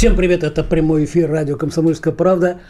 Всем привет, это прямой эфир радио «Комсомольская правда».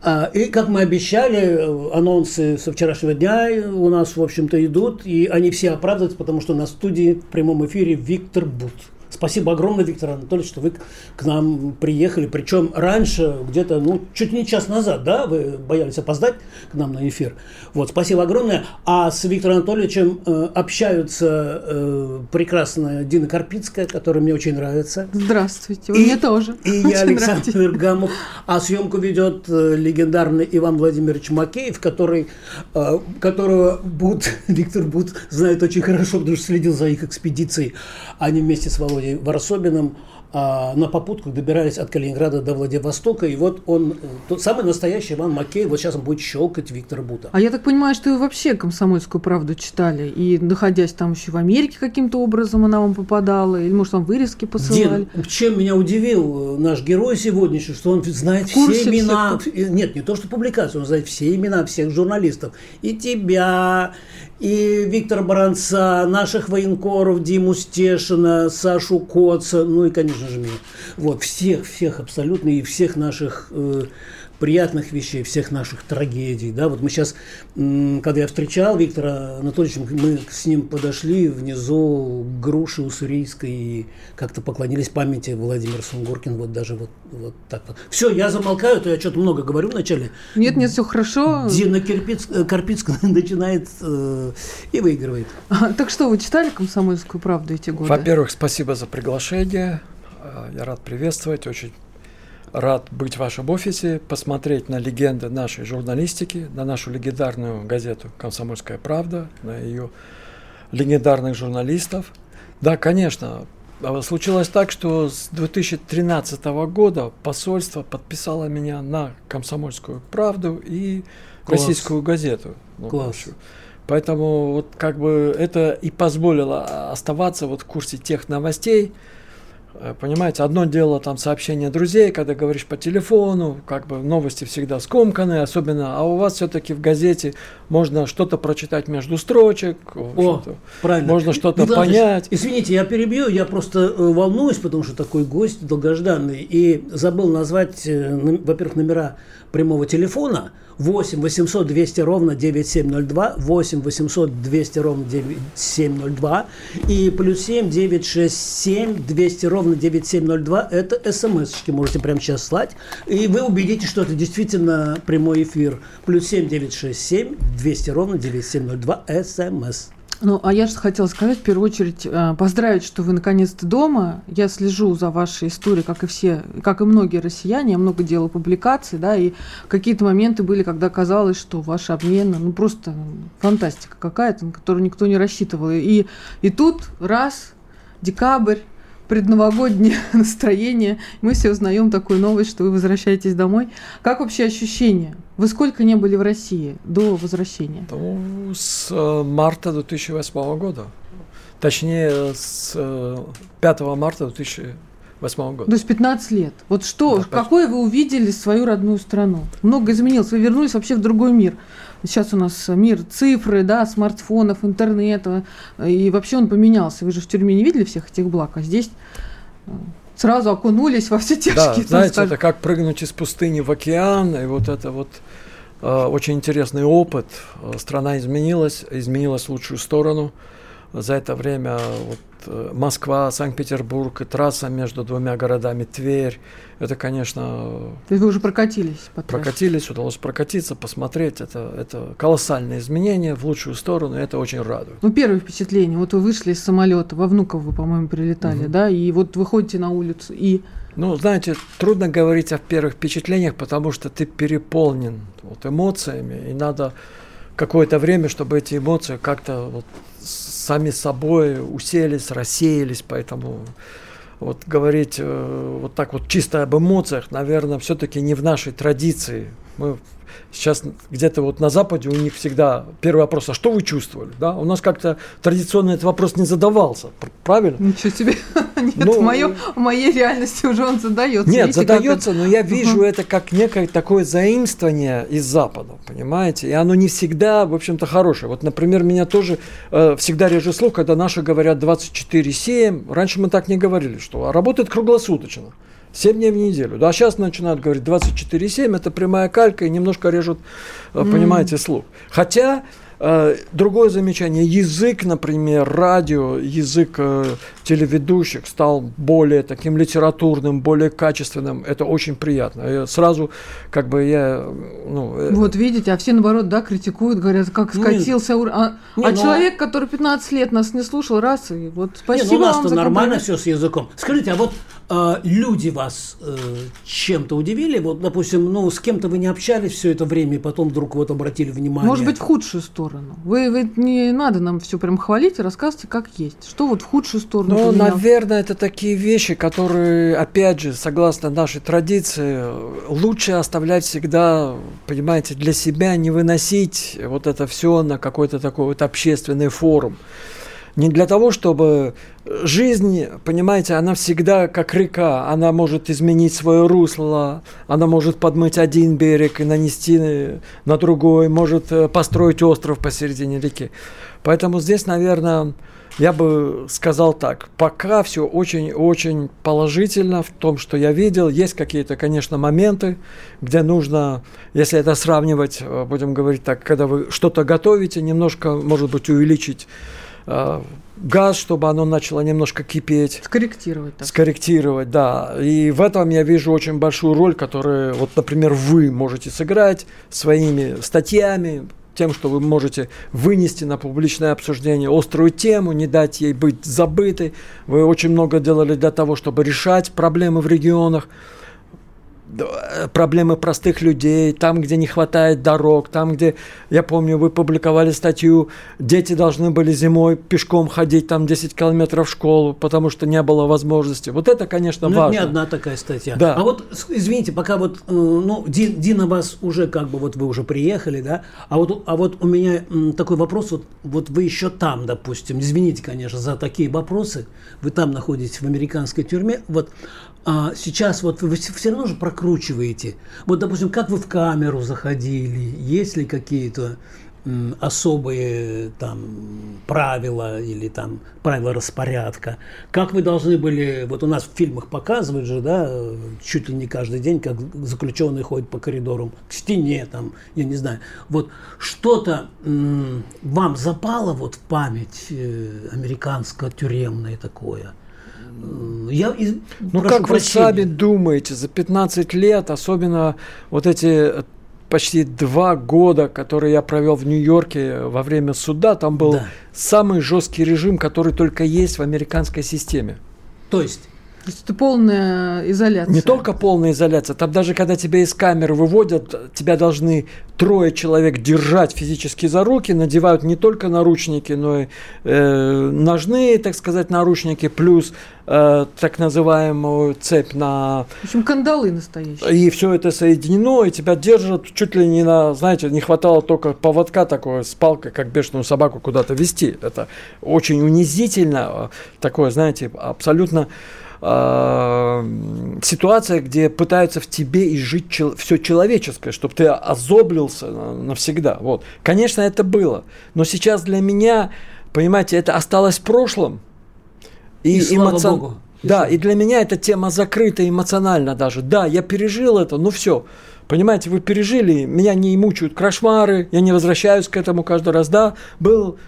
А, и, как мы обещали, анонсы со вчерашнего дня у нас, в общем-то, идут, и они все оправдываются, потому что на студии в прямом эфире Виктор Бут. Спасибо огромное, Виктор Анатольевич, что вы к нам приехали. Причем раньше, где-то, ну, чуть не час назад, да, вы боялись опоздать к нам на эфир. Вот, спасибо огромное. А с Виктором Анатольевичем э, общаются э, прекрасная Дина Карпицкая, которая мне очень нравится. Здравствуйте, вы и, мне тоже. И я, Александр Вергамов. А съемку ведет э, легендарный Иван Владимирович Макеев, который, э, которого Бут, Виктор Бут знает очень хорошо, потому что следил за их экспедицией. Они вместе с Володей Варсобиным а, на попутках добирались от Калининграда до Владивостока, и вот он, тот самый настоящий Иван Макей, вот сейчас он будет щелкать Виктора Бута. А я так понимаю, что вы вообще «Комсомольскую правду» читали, и находясь там еще в Америке каким-то образом она вам попадала, или, может, вам вырезки посылали? Дин, чем меня удивил э, наш герой сегодняшний, что он знает все имена, всех... нет, не то, что публикацию, он знает все имена всех журналистов, и тебя, и Виктора Баранца, наших военкоров, Диму Стешина, Сашу Коца, ну и, конечно же, меня. Вот, всех, всех абсолютно, и всех наших э, приятных вещей, всех наших трагедий. Да? Вот мы сейчас, когда я встречал Виктора Анатольевича, мы с ним подошли внизу к груши уссурийской и как-то поклонились памяти Владимира Сунгоркин, вот даже вот, вот так вот. Все, я замолкаю, то я что-то много говорю вначале. Нет, нет, все хорошо. Дина Кирпиц, э, Карпицкая начинает э, и выигрывает. А, так что, вы читали «Комсомольскую правду» эти годы? Во-первых, спасибо за приглашение. Э, я рад приветствовать, очень рад быть в вашем офисе, посмотреть на легенды нашей журналистики, на нашу легендарную газету «Комсомольская правда», на ее легендарных журналистов. Да, конечно, а случилось так, что с 2013 года посольство подписало меня на «Комсомольскую правду» и Класс. «Российскую газету». Ну, Класс. Поэтому вот как бы это и позволило оставаться вот в курсе тех новостей, понимаете, одно дело там сообщение друзей, когда говоришь по телефону, как бы новости всегда скомканы, особенно, а у вас все-таки в газете можно что-то прочитать между строчек, О, правильно. можно что-то ну, понять. Извините, я перебью, я просто э, волнуюсь, потому что такой гость долгожданный, и забыл назвать, э, во-первых, номера прямого телефона 8 800 200 ровно 9702, 8 800 200 ровно 9702 и плюс 7 967 200 ровно 9702 это смс-очки можете прямо сейчас слать и вы убедитесь, что это действительно прямой эфир. Плюс 7 967 200 ровно 9702 смс. Ну, а я же хотела сказать, в первую очередь, э, поздравить, что вы наконец-то дома. Я слежу за вашей историей, как и все, как и многие россияне. Я много делала публикаций, да, и какие-то моменты были, когда казалось, что ваша обмена, ну, просто фантастика какая-то, на которую никто не рассчитывал. И, и тут раз, декабрь, предновогоднее настроение. Мы все узнаем такую новость, что вы возвращаетесь домой. Как вообще ощущения? Вы сколько не были в России до возвращения? Ну, с э, марта 2008 года. Точнее, с 5 э, марта 2008 года. То есть 15 лет. Вот что, да, какое вы увидели свою родную страну? Много изменилось. Вы вернулись вообще в другой мир. Сейчас у нас мир цифры, да, смартфонов, интернета, и вообще он поменялся. Вы же в тюрьме не видели всех этих благ, а здесь э, сразу окунулись во все тяжкие. Да, знаете, скажем. это как прыгнуть из пустыни в океан, и вот это вот э, очень интересный опыт. Страна изменилась, изменилась в лучшую сторону. За это время вот, Э, Москва, Санкт-Петербург, и трасса между двумя городами Тверь. Это, конечно... То есть вы уже прокатились? По прокатились, удалось прокатиться, посмотреть. Это, это колоссальные изменения в лучшую сторону, и это очень радует. Ну, первое впечатление. Вот вы вышли из самолета, во Внуково вы, по-моему, прилетали, угу. да, и вот выходите на улицу, и... Ну, знаете, трудно говорить о первых впечатлениях, потому что ты переполнен вот, эмоциями, и надо какое-то время, чтобы эти эмоции как-то вот сами собой уселись, рассеялись, поэтому вот говорить э, вот так вот чисто об эмоциях, наверное, все-таки не в нашей традиции. Мы сейчас где-то вот на Западе у них всегда первый вопрос, а что вы чувствовали? Да? У нас как-то традиционно этот вопрос не задавался, правильно? Ничего себе. Нет, ну, в, моем, в моей реальности уже он задается. Нет, Видите, задается, но я вижу uh-huh. это как некое такое заимствование из Запада, понимаете? И оно не всегда, в общем-то, хорошее. Вот, например, меня тоже э, всегда режет слух, когда наши говорят 24-7. Раньше мы так не говорили, что работает круглосуточно. 7 дней в неделю. Да, а сейчас начинают говорить 24,7, это прямая калька и немножко режут, mm. понимаете, слух. Хотя другое замечание. Язык, например, радио, язык э, телеведущих стал более таким литературным, более качественным. Это очень приятно. Я сразу, как бы я... Ну, э, вот видите, а все, наоборот, да, критикуют, говорят, как ну, скатился уровень. А, не, а ну, человек, который 15 лет нас не слушал, раз, и вот спасибо не, ну, у нас-то нормально все с языком. Скажите, а вот э, люди вас э, чем-то удивили? Вот, допустим, ну, с кем-то вы не общались все это время, и потом вдруг вот обратили внимание. Может быть, в худшую сторону сторону. Вы, вы не надо нам все прям хвалить, рассказывайте, как есть. Что вот в худшую сторону? Ну, поменял? наверное, это такие вещи, которые, опять же, согласно нашей традиции, лучше оставлять всегда, понимаете, для себя, не выносить вот это все на какой-то такой вот общественный форум не для того, чтобы жизнь, понимаете, она всегда как река, она может изменить свое русло, она может подмыть один берег и нанести на другой, может э, построить остров посередине реки. Поэтому здесь, наверное, я бы сказал так, пока все очень-очень положительно в том, что я видел. Есть какие-то, конечно, моменты, где нужно, если это сравнивать, э, будем говорить так, когда вы что-то готовите, немножко, может быть, увеличить Э, газ, чтобы оно начало немножко кипеть. Скорректировать. Так. Скорректировать, да. И в этом я вижу очень большую роль, которую, вот, например, вы можете сыграть своими статьями, тем, что вы можете вынести на публичное обсуждение острую тему, не дать ей быть забытой. Вы очень много делали для того, чтобы решать проблемы в регионах проблемы простых людей, там, где не хватает дорог, там, где, я помню, вы публиковали статью, дети должны были зимой пешком ходить там 10 километров в школу, потому что не было возможности. Вот это, конечно, ну, важно. не одна такая статья. Да. А вот, извините, пока вот, э, ну, Дина вас уже как бы, вот вы уже приехали, да, а вот, а вот у меня такой вопрос, вот, вот вы еще там, допустим, извините, конечно, за такие вопросы, вы там находитесь в американской тюрьме, вот, а сейчас вот вы все равно же прокручиваете. Вот, допустим, как вы в камеру заходили, есть ли какие-то особые там правила или там правила распорядка. Как вы должны были, вот у нас в фильмах показывают же, да, чуть ли не каждый день, как заключенные ходят по коридорам к стене, там, я не знаю. Вот что-то вам запало вот в память э, американско-тюремное такое – я ну как прощения. вы сами думаете, за 15 лет, особенно вот эти почти два года, которые я провел в Нью-Йорке во время суда, там был да. самый жесткий режим, который только есть в американской системе. То есть то есть это полная изоляция. Не только полная изоляция. Там даже когда тебя из камеры выводят, тебя должны трое человек держать физически за руки, надевают не только наручники, но и э, ножные, так сказать, наручники, плюс э, так называемую цепь на... В общем, кандалы настоящие. И все это соединено, и тебя держат чуть ли не на, знаете, не хватало только поводка такой с палкой, как бешеную собаку куда-то вести. Это очень унизительно, такое, знаете, абсолютно э, ситуация, где пытаются в тебе изжить чел- все человеческое, чтобы ты озоблился навсегда. Вот. Конечно, это было. Но сейчас для меня, понимаете, это осталось в прошлом. И, и эмоци... Богу. Да, и для меня эта тема закрыта эмоционально даже. Да, я пережил это, ну все. Понимаете, вы пережили, меня не мучают кошмары, я не возвращаюсь к этому каждый раз. Да, был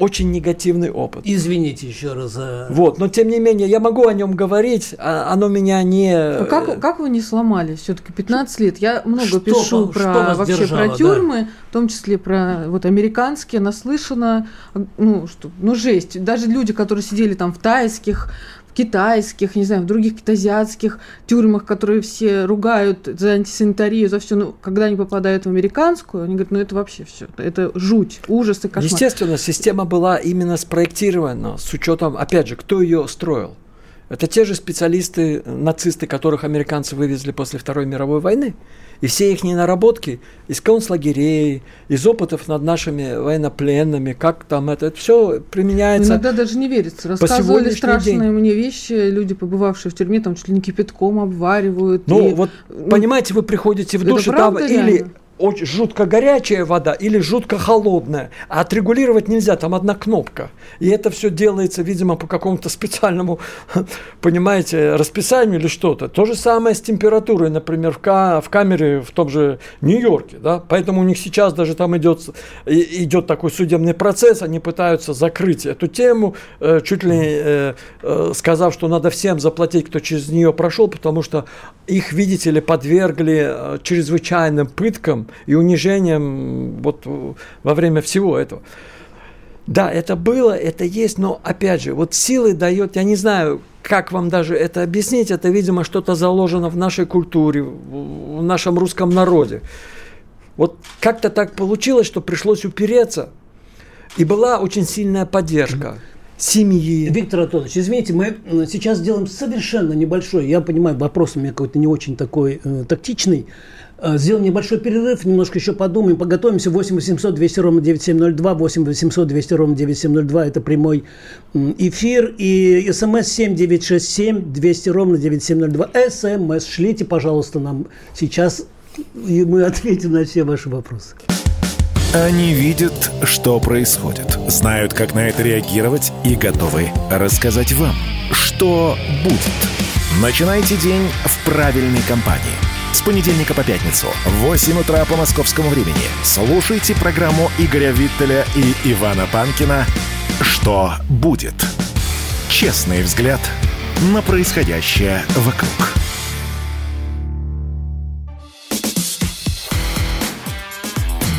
очень негативный опыт. Извините еще раз за... Вот, но тем не менее, я могу о нем говорить, а оно меня не... А как, как вы не сломались? Все-таки 15 лет. Я много что, пишу про, что вообще держало, про тюрьмы, да? в том числе про вот американские, наслышано, ну, что, ну, жесть. Даже люди, которые сидели там в тайских, в китайских, не знаю, в других азиатских тюрьмах, которые все ругают за антисанитарию, за все, ну, когда они попадают в американскую, они говорят, ну это вообще все, это жуть, ужас и кошмар. Естественно, система была именно спроектирована с учетом, опять же, кто ее строил. Это те же специалисты, нацисты, которых американцы вывезли после Второй мировой войны. И все их наработки из концлагерей, из опытов над нашими военнопленными, как там это, это все применяется. Иногда даже не верится. Рассказывали страшные день. мне вещи, люди, побывавшие в тюрьме, там чуть ли не кипятком обваривают. Ну, и, вот, ну, понимаете, вы приходите в душ, там или очень жутко горячая вода или жутко холодная. А отрегулировать нельзя, там одна кнопка. И это все делается, видимо, по какому-то специальному, понимаете, расписанию или что-то. То же самое с температурой, например, в, ка- в камере в том же Нью-Йорке. Да? Поэтому у них сейчас даже там идет, идет такой судебный процесс, они пытаются закрыть эту тему, э, чуть ли э, э, сказав, что надо всем заплатить, кто через нее прошел, потому что их, видите ли, подвергли чрезвычайным пыткам, и унижением вот во время всего этого. Да, это было, это есть, но опять же, вот силы дает, я не знаю, как вам даже это объяснить, это, видимо, что-то заложено в нашей культуре, в нашем русском народе. Вот как-то так получилось, что пришлось упереться, и была очень сильная поддержка семьи. Виктор Анатольевич, извините, мы сейчас делаем совершенно небольшой, я понимаю, вопрос у меня какой-то не очень такой э, тактичный, Э, сделаем небольшой перерыв, немножко еще подумаем, подготовимся. 8 800 200 ровно 9702, 8 800 200 ровно 9702. Это прямой эфир. И смс 7967 200 ровно 9702. СМС шлите, пожалуйста, нам сейчас, и мы ответим на все ваши вопросы. Они видят, что происходит, знают, как на это реагировать и готовы рассказать вам, что будет. Начинайте день в правильной компании – с понедельника по пятницу в 8 утра по московскому времени слушайте программу Игоря Виттеля и Ивана Панкина «Что будет?». Честный взгляд на происходящее вокруг.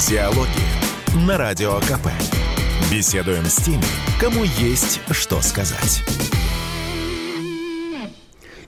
Диалоги на Радио КП. Беседуем с теми, кому есть что сказать.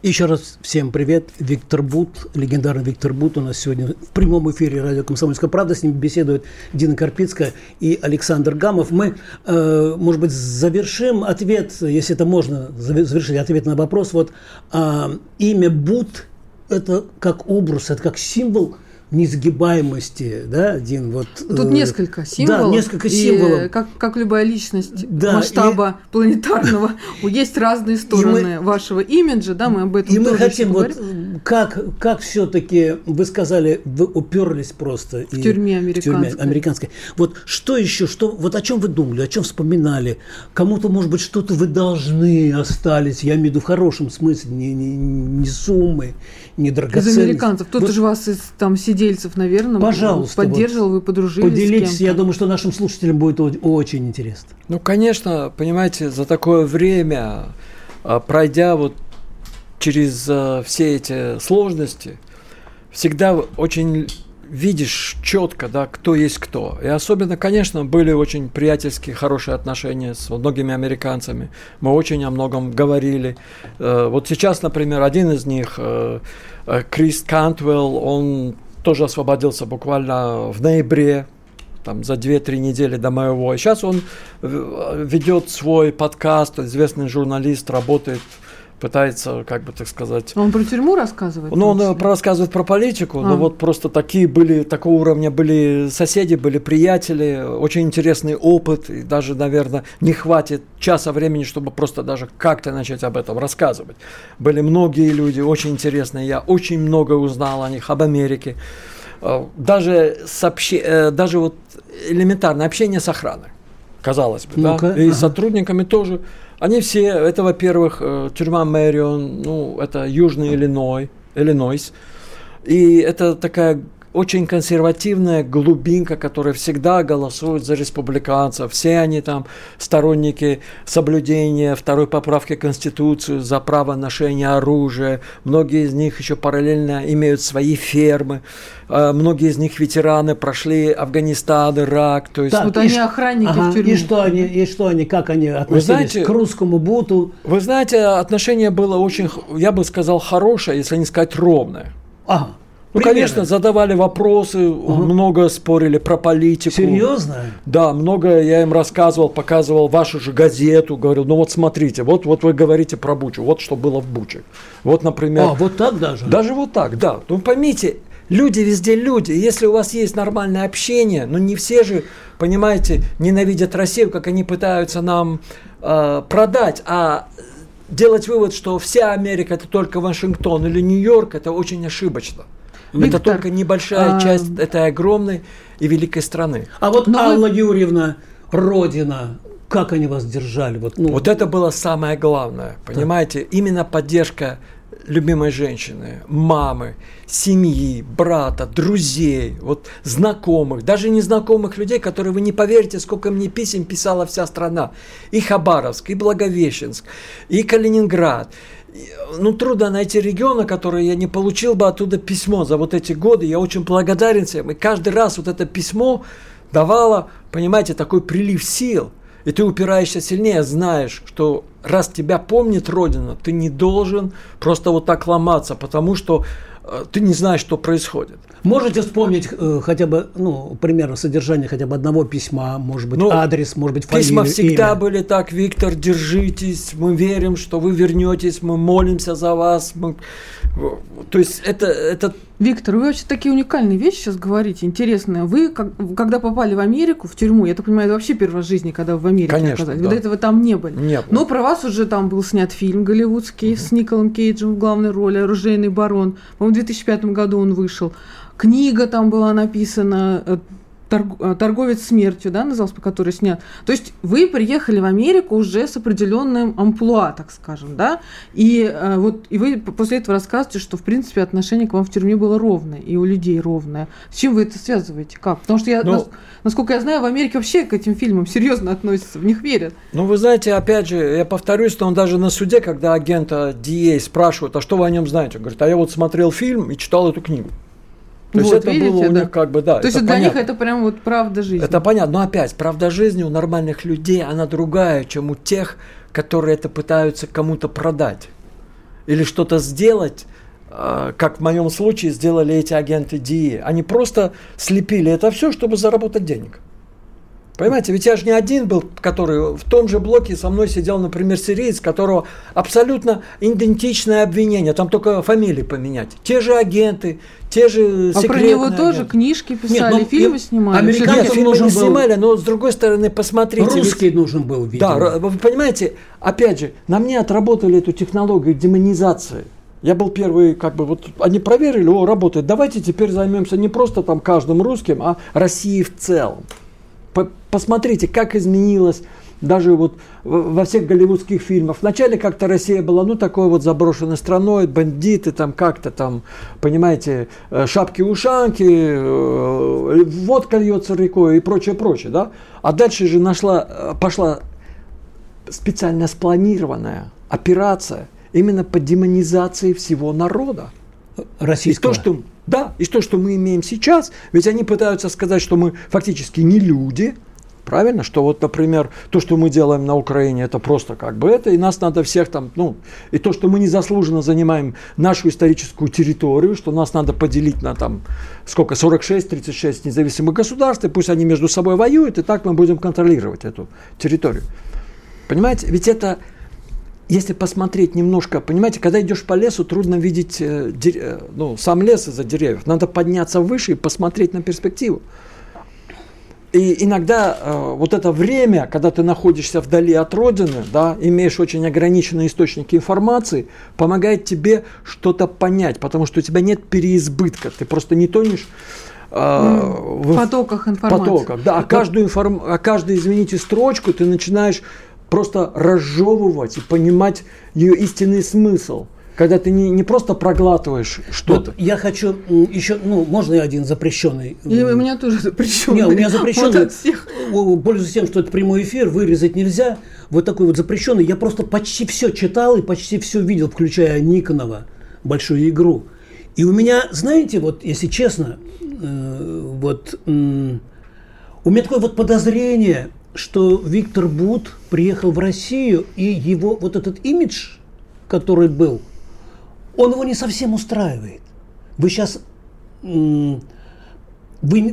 Еще раз всем привет. Виктор Бут, легендарный Виктор Бут у нас сегодня в прямом эфире радио «Комсомольская правда». С ним беседуют Дина Карпицкая и Александр Гамов. Мы, э, может быть, завершим ответ, если это можно, завершить ответ на вопрос. Вот э, имя Бут – это как образ, это как символ – несгибаемости, да, один вот. Тут э, несколько символов. Да, несколько символов. И, как, как любая личность да, масштаба и, планетарного, есть разные стороны мы, вашего имиджа, да, мы об этом И мы хотим вот как как все-таки вы сказали, вы уперлись просто в и, тюрьме американской. В тюрьме американской. Вот что еще, что вот о чем вы думали, о чем вспоминали? Кому-то может быть что-то вы должны остались, я имею в виду в хорошем смысле, не не, не суммы, не драгоценности. Из американцев кто-то вот, же вас из там сидел сидельцев, наверное, Пожалуйста, поддерживал, вот, вы подружились Поделитесь, я думаю, что нашим слушателям будет очень интересно. Ну, конечно, понимаете, за такое время, а, пройдя вот через а, все эти сложности, всегда очень видишь четко, да, кто есть кто. И особенно, конечно, были очень приятельские, хорошие отношения с многими американцами. Мы очень о многом говорили. Э, вот сейчас, например, один из них, э, э, Крис Кантвелл, он тоже освободился буквально в ноябре, там, за 2-3 недели до моего. И сейчас он ведет свой подкаст, известный журналист, работает пытается, как бы так сказать... Он про тюрьму рассказывает? Ну, он э, рассказывает про политику, а. но вот просто такие были, такого уровня были соседи, были приятели, очень интересный опыт, и даже, наверное, не хватит часа времени, чтобы просто даже как-то начать об этом рассказывать. Были многие люди, очень интересные, я очень много узнал о них, об Америке. Э, даже, сообще... Э, даже вот элементарное общение с охраной, казалось бы, ну да, и ага. сотрудниками тоже они все, это, во-первых, э, тюрьма Мэрион, ну, это Южный Иллиной, Иллинойс. И это такая очень консервативная глубинка, которая всегда голосует за республиканцев. Все они там сторонники соблюдения второй поправки Конституции за право ношения оружия. Многие из них еще параллельно имеют свои фермы. А, многие из них ветераны, прошли Афганистан, Ирак. То есть... Так, вот они охранники ага, в тюрьме. И что они, и что они, как они относились знаете, к русскому буту? Вы знаете, отношение было очень, я бы сказал, хорошее, если не сказать ровное. Ага. Ну, Примерно. конечно, задавали вопросы, угу. много спорили про политику. Серьезно? Да, много я им рассказывал, показывал вашу же газету, говорил, ну вот смотрите, вот, вот вы говорите про Бучу, вот что было в Буче. Вот, например... А, вот так даже? Даже вот так, да. Ну, поймите, люди везде люди. Если у вас есть нормальное общение, ну не все же, понимаете, ненавидят Россию, как они пытаются нам э, продать, а делать вывод, что вся Америка это только Вашингтон или Нью-Йорк, это очень ошибочно. Виктор, это только небольшая а... часть этой огромной и великой страны. А вот Но Алла вы... Юрьевна, Родина, как они вас держали? Вот, ну... вот это было самое главное, понимаете? Да. Именно поддержка любимой женщины, мамы, семьи, брата, друзей, вот знакомых, даже незнакомых людей, которые вы не поверите, сколько мне писем писала вся страна. И Хабаровск, и Благовещенск, и Калининград, ну, трудно найти региона, который я не получил бы оттуда письмо за вот эти годы. Я очень благодарен всем. И каждый раз вот это письмо давало, понимаете, такой прилив сил. И ты упираешься сильнее, знаешь, что раз тебя помнит Родина, ты не должен просто вот так ломаться, потому что ты не знаешь, что происходит. Можете вспомнить э, хотя бы, ну, примерно содержание хотя бы одного письма, может быть, ну, адрес, может быть, фамилию, Письма всегда имя. были так, Виктор, держитесь, мы верим, что вы вернетесь, мы молимся за вас. Мы... То есть это, это Виктор, вы вообще такие уникальные вещи сейчас говорите, интересные. Вы, как, когда попали в Америку, в тюрьму, я так понимаю, это вообще первая жизни, когда вы в Америке Конечно, оказались. Да. До этого там не были. Не было. Но про вас уже там был снят фильм голливудский угу. с Николом Кейджем в главной роли, «Оружейный барон». По-моему, в 2005 году он вышел. Книга там была написана, Э, торговец смертью, да, назывался, по которой снят. То есть вы приехали в Америку уже с определенным амплуа, так скажем, да, и э, вот и вы после этого рассказываете, что в принципе отношение к вам в тюрьме было ровное и у людей ровное. С чем вы это связываете? Как? Потому что я, ну, насколько я знаю, в Америке вообще к этим фильмам серьезно относятся, в них верят. Ну, вы знаете, опять же, я повторюсь, что он даже на суде, когда агента DA спрашивают, а что вы о нем знаете, он говорит, а я вот смотрел фильм и читал эту книгу. То вот, есть это видите, было у да. них как бы, да. То есть для понятно. них это прям вот правда жизни. Это понятно. Но опять, правда жизни у нормальных людей, она другая, чем у тех, которые это пытаются кому-то продать. Или что-то сделать, а, как в моем случае сделали эти агенты ДИИ. Они просто слепили это все, чтобы заработать денег. Понимаете, ведь я же не один был, который в том же блоке со мной сидел, например, сириец, которого абсолютно идентичное обвинение, там только фамилии поменять. Те же агенты, те же секретные А про него агенты. тоже книжки писали, Нет, ну, фильмы снимали. Американцы фильмы не снимали, но с другой стороны, посмотрите. Русский ведь, нужен был, видимо. Да, вы понимаете, опять же, на мне отработали эту технологию демонизации. Я был первый, как бы, вот они проверили, о, работает, давайте теперь займемся не просто там каждым русским, а Россией в целом посмотрите, как изменилось даже вот во всех голливудских фильмах. Вначале как-то Россия была, ну, такой вот заброшенной страной, бандиты там как-то там, понимаете, э, шапки-ушанки, э, водка льется рекой и прочее, прочее, да. А дальше же нашла, э, пошла специально спланированная операция именно по демонизации всего народа. Российского. И то, что, да, и то, что мы имеем сейчас, ведь они пытаются сказать, что мы фактически не люди – Правильно, что вот, например, то, что мы делаем на Украине, это просто как бы это, и нас надо всех там, ну, и то, что мы незаслуженно занимаем нашу историческую территорию, что нас надо поделить на там, сколько, 46-36 независимых государств, и пусть они между собой воюют, и так мы будем контролировать эту территорию. Понимаете, ведь это, если посмотреть немножко, понимаете, когда идешь по лесу, трудно видеть э, э, ну, сам лес из-за деревьев, надо подняться выше и посмотреть на перспективу. И иногда э, вот это время, когда ты находишься вдали от родины, да, имеешь очень ограниченные источники информации, помогает тебе что-то понять, потому что у тебя нет переизбытка, ты просто не тонешь э, в потоках информации. Потоках, да, а каждую, информ... а каждую, извините, строчку ты начинаешь просто разжевывать и понимать ее истинный смысл когда ты не, не просто проглатываешь что-то. Вот я хочу еще, ну, можно я один запрещенный? И у меня тоже запрещенный. Нет, у меня запрещенный. Вот Пользуясь тем, что это прямой эфир, вырезать нельзя. Вот такой вот запрещенный. Я просто почти все читал и почти все видел, включая Никонова, большую игру. И у меня, знаете, вот, если честно, э, вот у меня такое вот подозрение, что Виктор Бут приехал в Россию, и его вот этот имидж, который был – он его не совсем устраивает. Вы сейчас вы,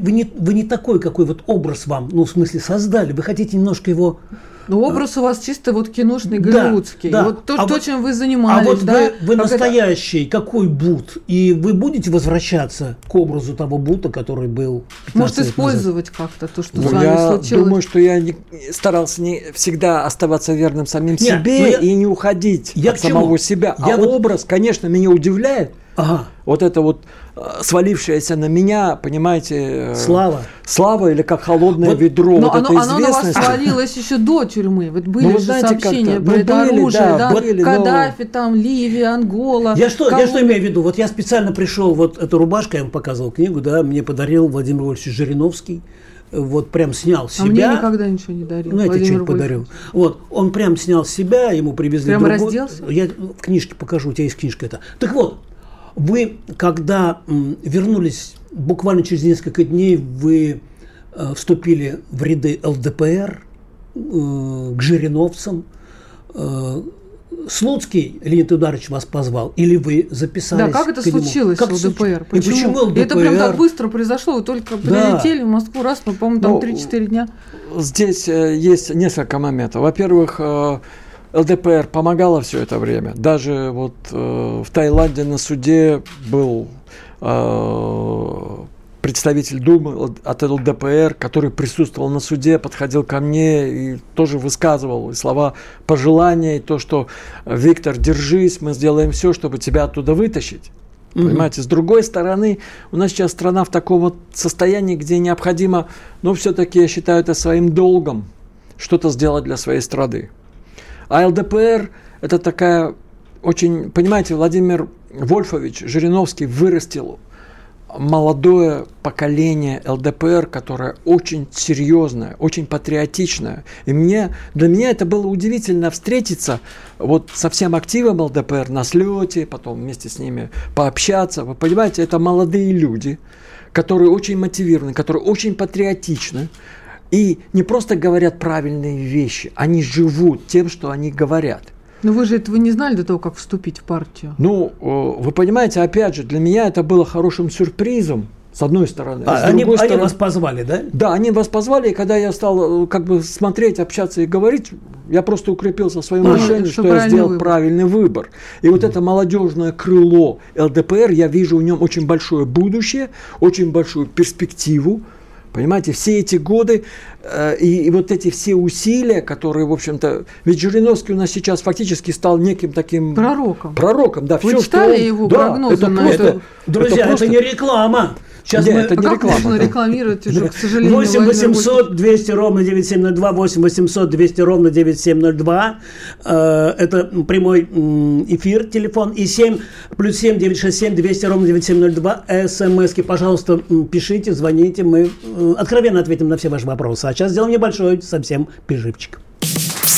вы, не, вы не такой, какой вот образ вам, ну, в смысле, создали. Вы хотите немножко его ну, образ у вас чисто вот киношный, голливудский. Да, да. Вот то, а то вот, чем вы занимались. А вот да? вы, вы настоящий, это... какой Бут? И вы будете возвращаться к образу того Бута, который был Может, использовать как-то то, что ну, с вами я случилось? думаю, что я не, старался не всегда оставаться верным самим Нет, себе я, и не уходить я от самого себя. Я а вот... образ, конечно, меня удивляет. Ага. Вот это вот свалившаяся на меня, понимаете, э, слава, слава или как холодное вот, ведро. Но вот оно, оно на вас свалилось еще до тюрьмы. Вот были ну, же знаете, сообщения про ну, это были, оружие, да, да? Были, Каддафи, но... там Ливия, Ангола. Я что, я что имею в виду? Вот я специально пришел, вот эту рубашку, я вам показывал книгу, да, мне подарил Владимир Вольфович Жириновский вот прям снял себя. А мне никогда ничего не дарил. Ну, я тебе что-нибудь подарил. Вот, он прям снял себя, ему привезли Прямо другой. разделся? Я в книжке покажу, у тебя есть книжка это. Так вот, вы, когда вернулись буквально через несколько дней, вы э, вступили в ряды ЛДПР, э, к жириновцам. Э, Слуцкий Леонид Ударович вас позвал, или вы записались? Да, как это случилось как ЛДПР? Почему? И почему ЛДПР? Это прям так быстро произошло, вы только да. прилетели в Москву раз, мы, по-моему, там ну, 3-4 дня. Здесь есть несколько моментов. Во-первых, ЛДПР помогала все это время. Даже вот э, в Таиланде на суде был э, представитель Думы от ЛДПР, который присутствовал на суде, подходил ко мне и тоже высказывал слова пожелания, и то, что Виктор, держись, мы сделаем все, чтобы тебя оттуда вытащить. Mm-hmm. Понимаете, с другой стороны, у нас сейчас страна в таком вот состоянии, где необходимо, ну, все-таки я считаю это своим долгом, что-то сделать для своей страны. А ЛДПР – это такая очень, понимаете, Владимир Вольфович Жириновский вырастил молодое поколение ЛДПР, которое очень серьезное, очень патриотичное. И мне, для меня это было удивительно встретиться вот со всем активом ЛДПР на слете, потом вместе с ними пообщаться. Вы понимаете, это молодые люди, которые очень мотивированы, которые очень патриотичны, и не просто говорят правильные вещи, они живут тем, что они говорят. Но вы же этого не знали до того, как вступить в партию. Ну, вы понимаете, опять же, для меня это было хорошим сюрпризом, с одной стороны. А, с они, другой стороны... они вас позвали, да? Да, они вас позвали, и когда я стал э, как бы смотреть, общаться и говорить, я просто укрепился в своем а, решении, что, что я сделал выбор. правильный выбор. И вот это молодежное крыло ЛДПР, я вижу в нем очень большое будущее, очень большую перспективу. Понимаете, все эти годы э, и, и вот эти все усилия, которые, в общем-то, ведь Жириновский у нас сейчас фактически стал неким таким пророком. Пророком, да. Вы все, читали что он, его да, прогнозы это на просто, это? Друзья, это, просто... это не реклама. Сейчас Нет, мы... это не а реклама. Можно рекламировать уже, к сожалению. 8 800 200 ровно 9702, 8 800 200 ровно 9702. Э, это прямой эфир, телефон. И 7 плюс 7 967 200 ровно 9702. СМСки, пожалуйста, пишите, звоните. Мы э, откровенно ответим на все ваши вопросы. А сейчас сделаем небольшой совсем переживчик.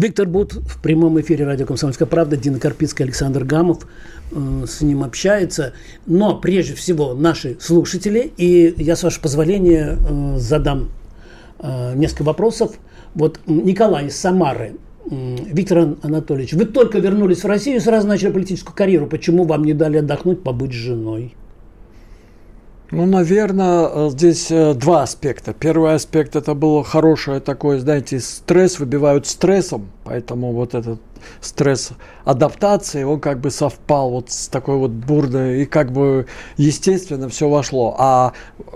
Виктор Бут в прямом эфире радио «Комсомольская правда», Дина Карпицкая, Александр Гамов э, с ним общается. Но прежде всего наши слушатели, и я, с вашего позволения, э, задам э, несколько вопросов. Вот Николай из Самары. Виктор Анатольевич, вы только вернулись в Россию и сразу начали политическую карьеру. Почему вам не дали отдохнуть, побыть женой? Ну, наверное, э, здесь э, два аспекта. Первый аспект это было хорошее такое, знаете, стресс выбивают стрессом, поэтому вот этот стресс адаптации, он как бы совпал вот с такой вот бурдой, и как бы естественно все вошло. А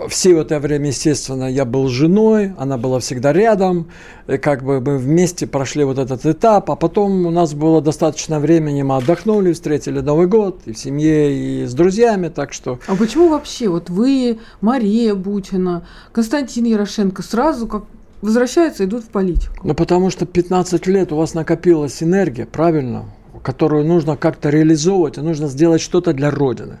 все это время, естественно, я был женой, она была всегда рядом, и как бы мы вместе прошли вот этот этап, а потом у нас было достаточно времени, мы отдохнули, встретили Новый год и в семье, и с друзьями, так что... А почему вообще вот вы, Мария Бутина, Константин Ярошенко сразу как возвращаются, идут в политику. Ну, потому что 15 лет у вас накопилась энергия, правильно, которую нужно как-то реализовывать, и нужно сделать что-то для Родины.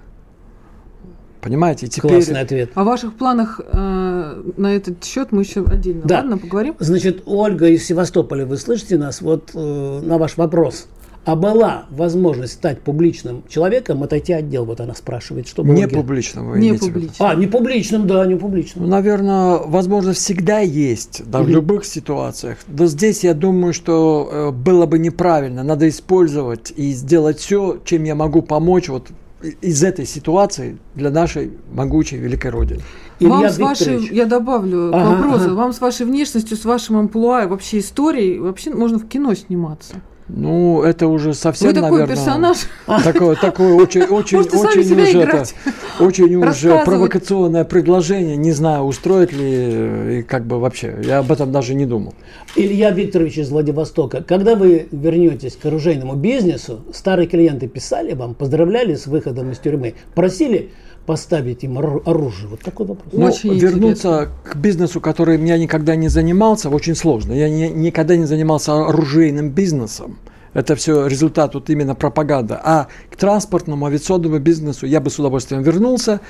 Понимаете? И теперь... Классный ответ. О ваших планах э, на этот счет мы еще отдельно да. ладно, поговорим. Значит, Ольга из Севастополя, вы слышите нас? Вот э, на ваш вопрос а была возможность стать публичным человеком, отойти от дел, вот она спрашивает, что Не публичным, вы Не публичным. А, не публичным, да, не публичным. Ну, наверное, возможность всегда есть, да, в любых ситуациях. Но здесь я думаю, что э, было бы неправильно. Надо использовать и сделать все, чем я могу помочь вот из этой ситуации для нашей могучей великой Родины. Илья вам с вашей, я добавлю ага, к вопросу, ага. вам с вашей внешностью, с вашим амплуа, вообще историей, вообще можно в кино сниматься. Ну, это уже совсем, Вы такой наверное, персонаж. Такое, такое очень, очень, очень уже, это, очень уже провокационное предложение. Не знаю, устроит ли и как бы вообще. Я об этом даже не думал. Илья Викторович из Владивостока, когда вы вернетесь к оружейному бизнесу, старые клиенты писали вам, поздравляли с выходом из тюрьмы, просили поставить им оружие? Вот такой вопрос. Ну, очень вернуться интересно. к бизнесу, который я никогда не занимался, очень сложно. Я не, никогда не занимался оружейным бизнесом. Это все результат вот именно пропаганды. А к транспортному, авиационному бизнесу я бы с удовольствием вернулся.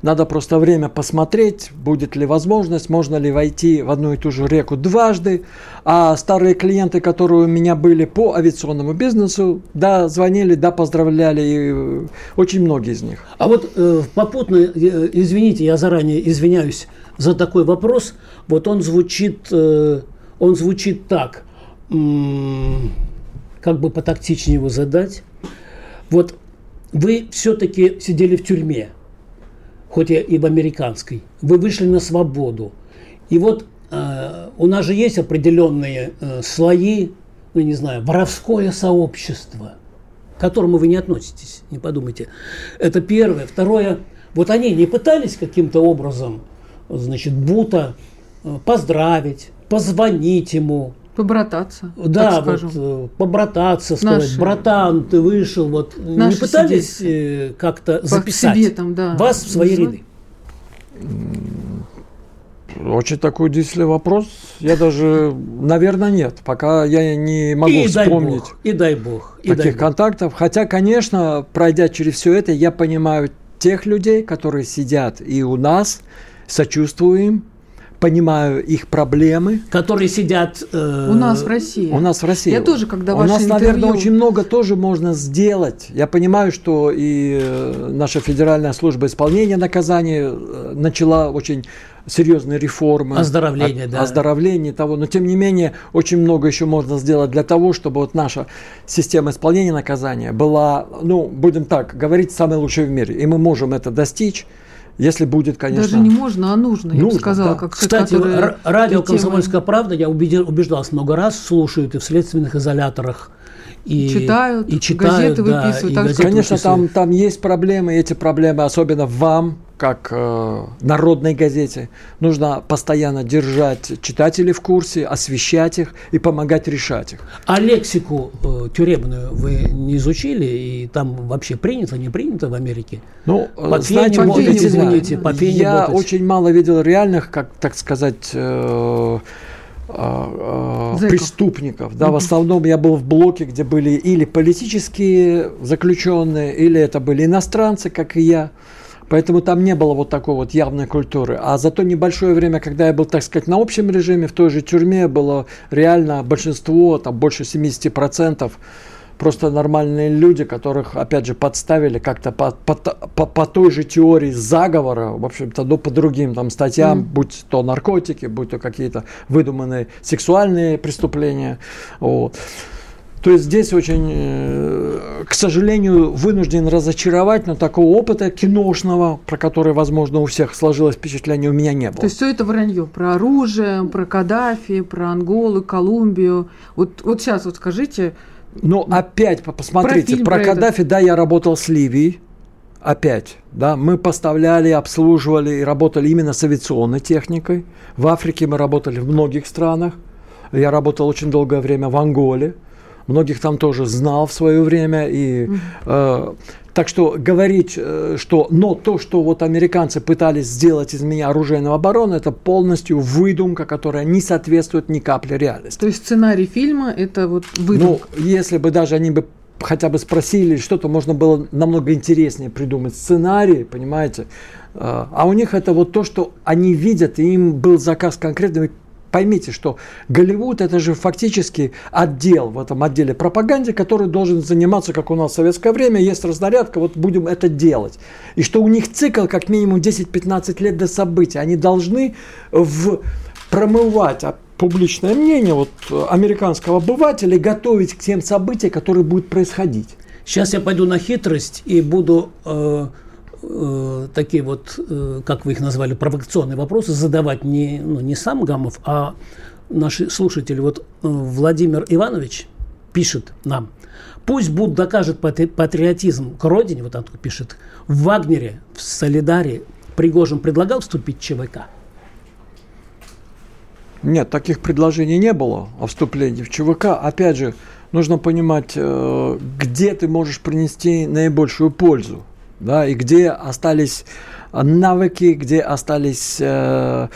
Надо просто время посмотреть, будет ли возможность, можно ли войти в одну и ту же реку дважды. А старые клиенты, которые у меня были по авиационному бизнесу, да, звонили, да, поздравляли, и очень многие из них. А вот э, попутно, э, извините, я заранее извиняюсь за такой вопрос, вот он звучит, э, он звучит так, как бы потактичнее его задать. Вот вы все-таки сидели в тюрьме, хоть и в американской, вы вышли на свободу. И вот э, у нас же есть определенные э, слои, ну не знаю, воровское сообщество, к которому вы не относитесь, не подумайте. Это первое. Второе, вот они не пытались каким-то образом, значит, Бута э, поздравить, позвонить ему, Побрататься. Да, вот э, побрататься, сказать, Наши. братан, ты вышел, вот Наши не пытались. Э, как-то записать себе там, да. вас в свои ряды? Очень такой действительный вопрос. Я даже, наверное, нет. Пока я не могу и вспомнить. Дай бог, и дай бог. И таких дай бог. контактов. Хотя, конечно, пройдя через все это, я понимаю тех людей, которые сидят и у нас, сочувствуем, понимаю их проблемы. Которые сидят... Э, у нас в России. У нас в России. Я тоже, когда У нас, интервью... наверное, очень много тоже можно сделать. Я понимаю, что и э, наша Федеральная служба исполнения наказаний э, начала очень серьезные реформы. Оздоровление, о, да. Оздоровление того. Но, тем не менее, очень много еще можно сделать для того, чтобы вот наша система исполнения наказания была, ну, будем так говорить, самой лучшей в мире. И мы можем это достичь. Если будет, конечно. Даже не можно, а нужно, я нужно, бы сказала. Да. Как Кстати, человек, радио «Комсомольская правда», я убедил, убеждался много раз, слушают и в следственных изоляторах. И читают, и читают газеты да, выписывают. И газеты конечно, выписывают. там, там есть проблемы, и эти проблемы, особенно вам, как э, народной газете, нужно постоянно держать читателей в курсе, освещать их и помогать решать их. А лексику э, тюремную вы не изучили? И там вообще принято, не принято в Америке? Ну, по знаете, по пене, извините, по Я ботать. очень мало видел реальных, как так сказать, э, э, преступников. Да, в основном я был в блоке, где были или политические заключенные, или это были иностранцы, как и я. Поэтому там не было вот такой вот явной культуры. А за то небольшое время, когда я был, так сказать, на общем режиме, в той же тюрьме было реально большинство, там больше 70% просто нормальные люди, которых, опять же, подставили как-то по, по, по, по той же теории заговора, в общем-то, ну, по другим там статьям, mm. будь то наркотики, будь то какие-то выдуманные сексуальные преступления. Вот. То есть здесь очень, э, к сожалению, вынужден разочаровать, но такого опыта киношного, про который, возможно, у всех сложилось впечатление, у меня не было. То есть все это вранье про оружие, про Каддафи, про Анголу, Колумбию. Вот, вот сейчас вот скажите. Ну, опять посмотрите, про, про Каддафи, да, я работал с Ливией. Опять, да, мы поставляли, обслуживали и работали именно с авиационной техникой. В Африке мы работали в многих странах. Я работал очень долгое время в Анголе многих там тоже знал в свое время. И, э, так что говорить, э, что но то, что вот американцы пытались сделать из меня оружейного обороны, это полностью выдумка, которая не соответствует ни капли реальности. То есть сценарий фильма это вот выдумка? Ну, если бы даже они бы хотя бы спросили что-то, можно было намного интереснее придумать сценарий, понимаете? А у них это вот то, что они видят, и им был заказ конкретный. Поймите, что Голливуд это же фактически отдел в этом отделе пропаганды, который должен заниматься, как у нас в советское время, есть разнарядка, вот будем это делать. И что у них цикл как минимум 10-15 лет до события. Они должны в промывать публичное мнение вот, американского обывателя и готовить к тем событиям, которые будут происходить. Сейчас я пойду на хитрость и буду э, э, такие вот, э, как вы их назвали, провокационные вопросы задавать не, ну, не сам Гамов, а наши слушатели. Вот э, Владимир Иванович пишет нам, пусть Буд докажет патриотизм к родине, вот он пишет, в Вагнере, в Солидаре Пригожин предлагал вступить в ЧВК? Нет, таких предложений не было о вступлении в ЧВК. Опять же, нужно понимать, э, где ты можешь принести наибольшую пользу да, и где остались навыки, где остались э,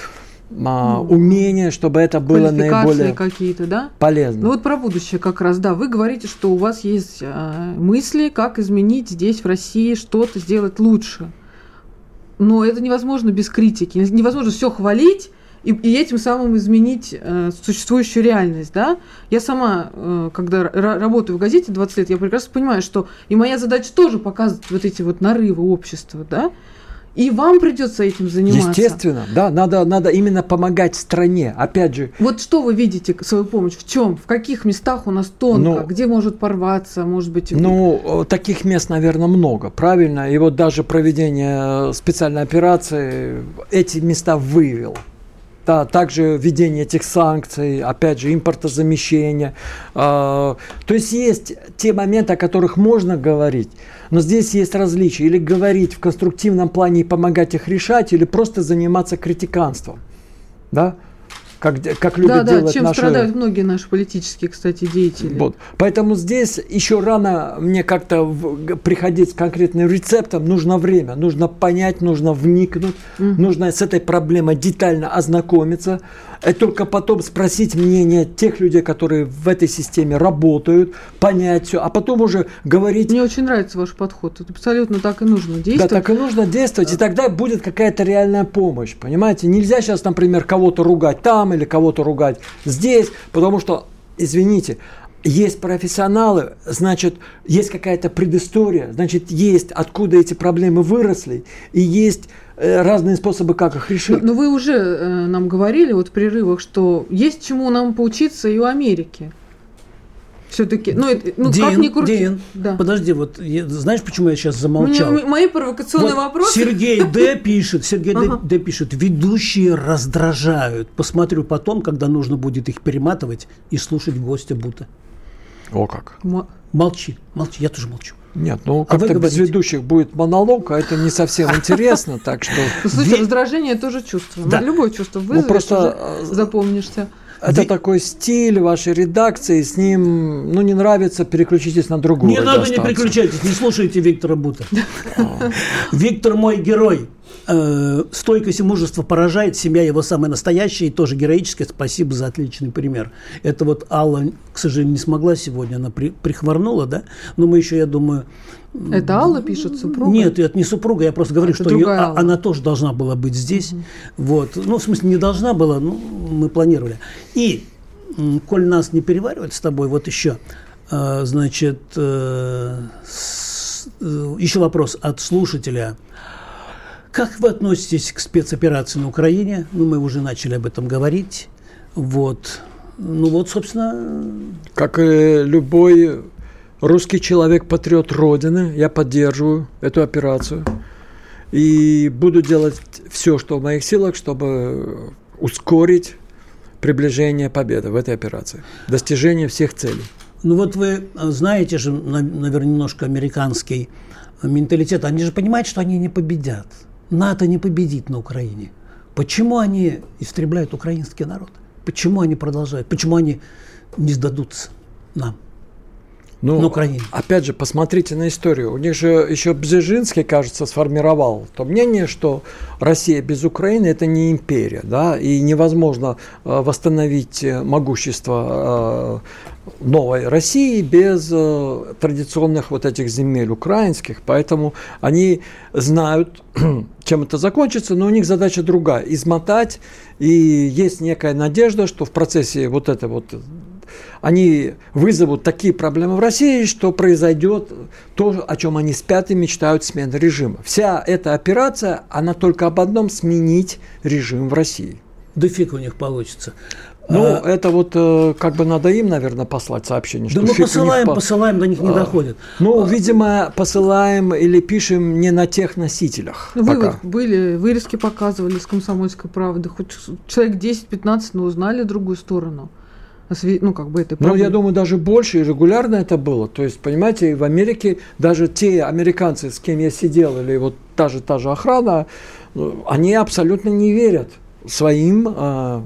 а, умения, чтобы это было наиболее какие-то, да? полезно. Ну вот про будущее как раз, да. Вы говорите, что у вас есть э, мысли, как изменить здесь, в России, что-то сделать лучше. Но это невозможно без критики. Невозможно все хвалить, и, и этим самым изменить э, существующую реальность, да. Я сама, э, когда работаю в газете 20 лет, я прекрасно понимаю, что и моя задача тоже показывать вот эти вот нарывы общества, да. И вам придется этим заниматься. Естественно, да, надо, надо именно помогать стране. Опять же. Вот что вы видите свою помощь? В чем? В каких местах у нас тонко? Ну, Где может порваться, может быть? Ну, таких мест, наверное, много, правильно. И вот даже проведение специальной операции эти места выявило да, также введение этих санкций, опять же, импортозамещение. А, то есть есть те моменты, о которых можно говорить, но здесь есть различия. Или говорить в конструктивном плане и помогать их решать, или просто заниматься критиканством. Да? Как, как любят да, делать чем наши... страдают многие наши политические, кстати, деятели. Вот. Поэтому здесь еще рано мне как-то приходить с конкретным рецептом. Нужно время, нужно понять, нужно вникнуть, угу. нужно с этой проблемой детально ознакомиться. И только потом спросить мнение тех людей, которые в этой системе работают, понять все, а потом уже говорить... Мне очень нравится ваш подход. Это абсолютно так и нужно действовать. Да, так и нужно действовать, и тогда будет какая-то реальная помощь, понимаете? Нельзя сейчас, например, кого-то ругать там или кого-то ругать здесь, потому что, извините, есть профессионалы, значит, есть какая-то предыстория, значит, есть откуда эти проблемы выросли, и есть э, разные способы, как их решить. Но, но вы уже э, нам говорили вот в прерывах, что есть чему нам поучиться и у Америки. Все-таки, ну, это, ну Дин, как ни крути. Дин, да. подожди, вот я, знаешь, почему я сейчас замолчал? Мне, мои провокационные вот вопросы. Сергей Д пишет, Сергей ага. Д пишет, ведущие раздражают. Посмотрю потом, когда нужно будет их перематывать и слушать гостя Бута. О как. Молчи, молчи, я тоже молчу. Нет, ну а как-то без ведущих будет монолог, а это не совсем интересно, так что... Слушай, раздражение тоже чувство. Да. Любое чувство вызовет, ну, просто э, запомнишься. Это Ви... такой стиль вашей редакции, с ним, ну, не нравится, переключитесь на другую. Не надо, не переключайтесь, не слушайте Виктора Бута. Виктор мой герой. Э, стойкость и мужество поражает, семья его самая настоящая и тоже героическая. Спасибо за отличный пример. Это вот Алла, к сожалению, не смогла сегодня, она при, прихворнула, да? Но мы еще, я думаю... Это Алла пишет, супруга? Нет, это не супруга, я просто говорю, а что ее, а, она тоже должна была быть здесь. Угу. Вот. Ну, в смысле, не должна была, ну, мы планировали. И, коль нас не переваривать с тобой, вот еще, э, значит, э, еще вопрос от слушателя – как вы относитесь к спецоперации на Украине? Ну, мы уже начали об этом говорить. Вот. Ну вот, собственно... Как и любой русский человек, патриот Родины, я поддерживаю эту операцию. И буду делать все, что в моих силах, чтобы ускорить приближение победы в этой операции, достижение всех целей. Ну вот вы знаете же, наверное, немножко американский менталитет. Они же понимают, что они не победят. НАТО не победит на Украине. Почему они истребляют украинский народ? Почему они продолжают? Почему они не сдадутся нам? ну, на Украине. Опять же, посмотрите на историю. У них же еще Бзежинский, кажется, сформировал то мнение, что Россия без Украины – это не империя, да, и невозможно э, восстановить э, могущество э, новой России без традиционных вот этих земель украинских. Поэтому они знают, чем это закончится, но у них задача другая – измотать, и есть некая надежда, что в процессе вот этой вот они вызовут такие проблемы в России, что произойдет то, о чем они спят и мечтают смена режима. Вся эта операция, она только об одном – сменить режим в России. Да фиг у них получится. Ну, а, это вот э, как бы надо им, наверное, послать сообщение. Да мы посылаем, по... посылаем, до них не а, доходит. Ну, а, видимо, посылаем или пишем не на тех носителях. Вы пока. были, вырезки показывали с комсомольской правды. Хоть человек 10-15, но узнали другую сторону ну, как бы это Ну, я думаю, даже больше и регулярно это было. То есть, понимаете, в Америке даже те американцы, с кем я сидел, или вот та же, та же охрана, ну, они абсолютно не верят своим э,